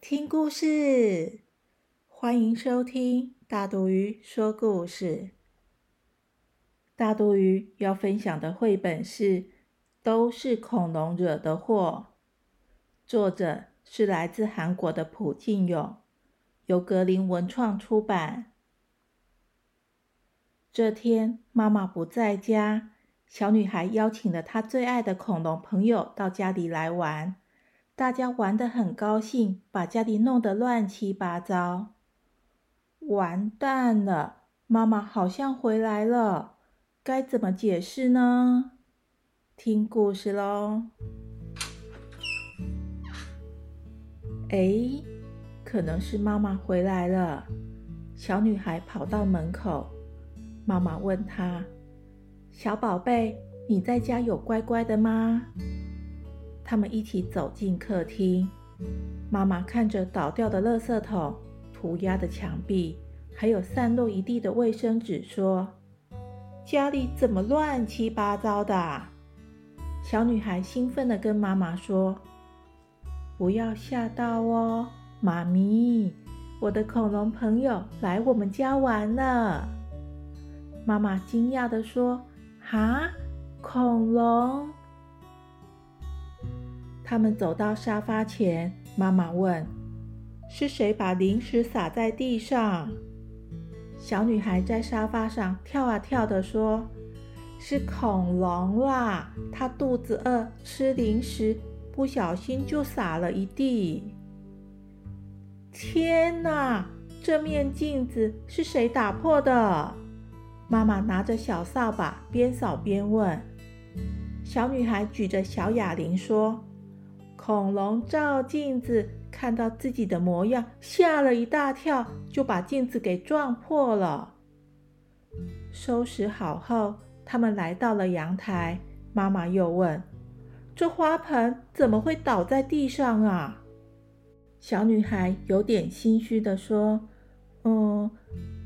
听故事，欢迎收听大肚鱼说故事。大肚鱼要分享的绘本是《都是恐龙惹的祸》，作者是来自韩国的朴敬勇，由格林文创出版。这天，妈妈不在家，小女孩邀请了她最爱的恐龙朋友到家里来玩。大家玩得很高兴，把家里弄得乱七八糟。完蛋了，妈妈好像回来了，该怎么解释呢？听故事喽。哎，可能是妈妈回来了。小女孩跑到门口，妈妈问她：“小宝贝，你在家有乖乖的吗？”他们一起走进客厅，妈妈看着倒掉的垃圾桶、涂鸦的墙壁，还有散落一地的卫生纸，说：“家里怎么乱七八糟的？”小女孩兴奋地跟妈妈说：“不要吓到哦，妈咪，我的恐龙朋友来我们家玩了。”妈妈惊讶地说：“哈，恐龙？”他们走到沙发前，妈妈问：“是谁把零食撒在地上？”小女孩在沙发上跳啊跳的说：“是恐龙啦，它肚子饿，吃零食，不小心就撒了一地。”天哪！这面镜子是谁打破的？妈妈拿着小扫把，边扫边问。小女孩举着小哑铃说。恐龙照镜子，看到自己的模样，吓了一大跳，就把镜子给撞破了。收拾好后，他们来到了阳台。妈妈又问：“这花盆怎么会倒在地上啊？”小女孩有点心虚的说：“嗯，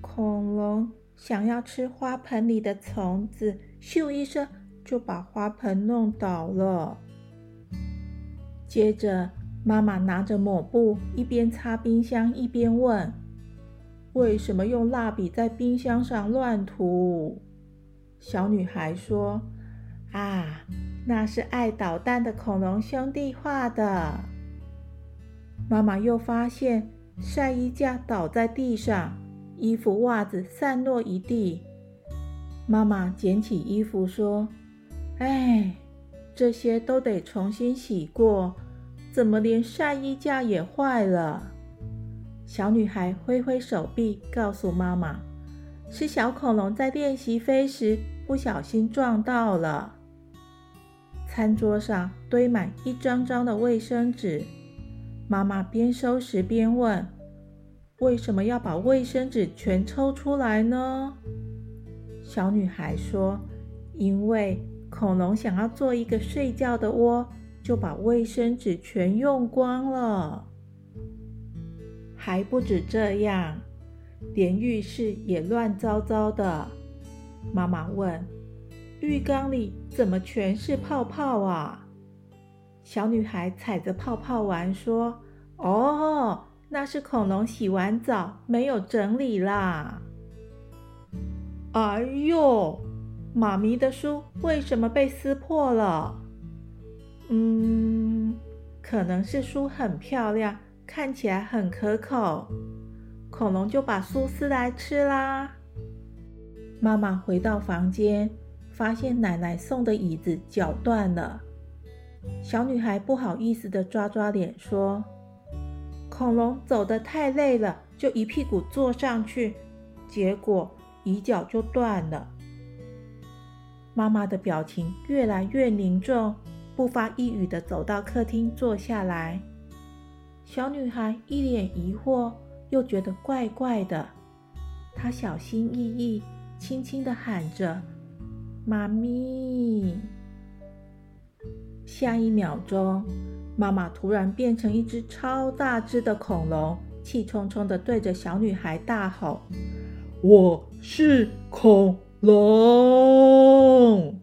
恐龙想要吃花盆里的虫子，咻一声就把花盆弄倒了。”接着，妈妈拿着抹布，一边擦冰箱，一边问：“为什么用蜡笔在冰箱上乱涂？”小女孩说：“啊，那是爱捣蛋的恐龙兄弟画的。”妈妈又发现晒衣架倒在地上，衣服、袜子散落一地。妈妈捡起衣服说：“哎，这些都得重新洗过。”怎么连晒衣架也坏了？小女孩挥挥手臂，告诉妈妈：“是小恐龙在练习飞时不小心撞到了。”餐桌上堆满一张张的卫生纸，妈妈边收拾边问：“为什么要把卫生纸全抽出来呢？”小女孩说：“因为恐龙想要做一个睡觉的窝。”就把卫生纸全用光了，还不止这样，连浴室也乱糟糟的。妈妈问：“浴缸里怎么全是泡泡啊？”小女孩踩着泡泡玩说：“哦，那是恐龙洗完澡没有整理啦。”哎呦，妈咪的书为什么被撕破了？嗯，可能是书很漂亮，看起来很可口，恐龙就把书撕来吃啦。妈妈回到房间，发现奶奶送的椅子脚断了。小女孩不好意思的抓抓脸说：“恐龙走得太累了，就一屁股坐上去，结果椅脚就断了。”妈妈的表情越来越凝重。不发一语的走到客厅坐下来，小女孩一脸疑惑，又觉得怪怪的。她小心翼翼、轻轻地喊着：“妈咪！”下一秒钟，妈妈突然变成一只超大只的恐龙，气冲冲地对着小女孩大吼：“我是恐龙！”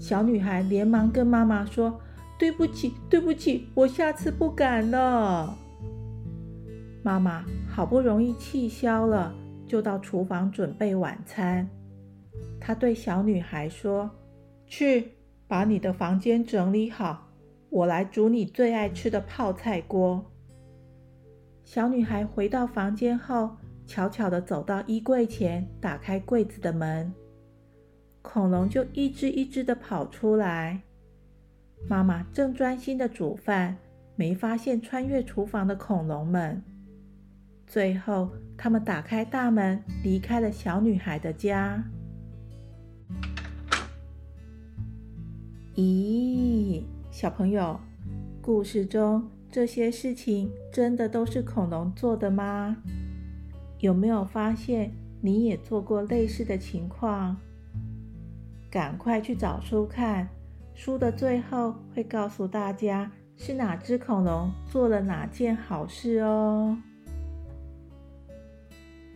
小女孩连忙跟妈妈说：“对不起，对不起，我下次不敢了。”妈妈好不容易气消了，就到厨房准备晚餐。她对小女孩说：“去。”把你的房间整理好，我来煮你最爱吃的泡菜锅。小女孩回到房间后，悄悄地走到衣柜前，打开柜子的门，恐龙就一只一只的跑出来。妈妈正专心的煮饭，没发现穿越厨房的恐龙们。最后，他们打开大门，离开了小女孩的家。咦，小朋友，故事中这些事情真的都是恐龙做的吗？有没有发现你也做过类似的情况？赶快去找书看，书的最后会告诉大家是哪只恐龙做了哪件好事哦。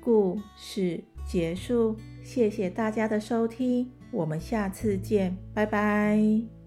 故事结束，谢谢大家的收听。我们下次见，拜拜。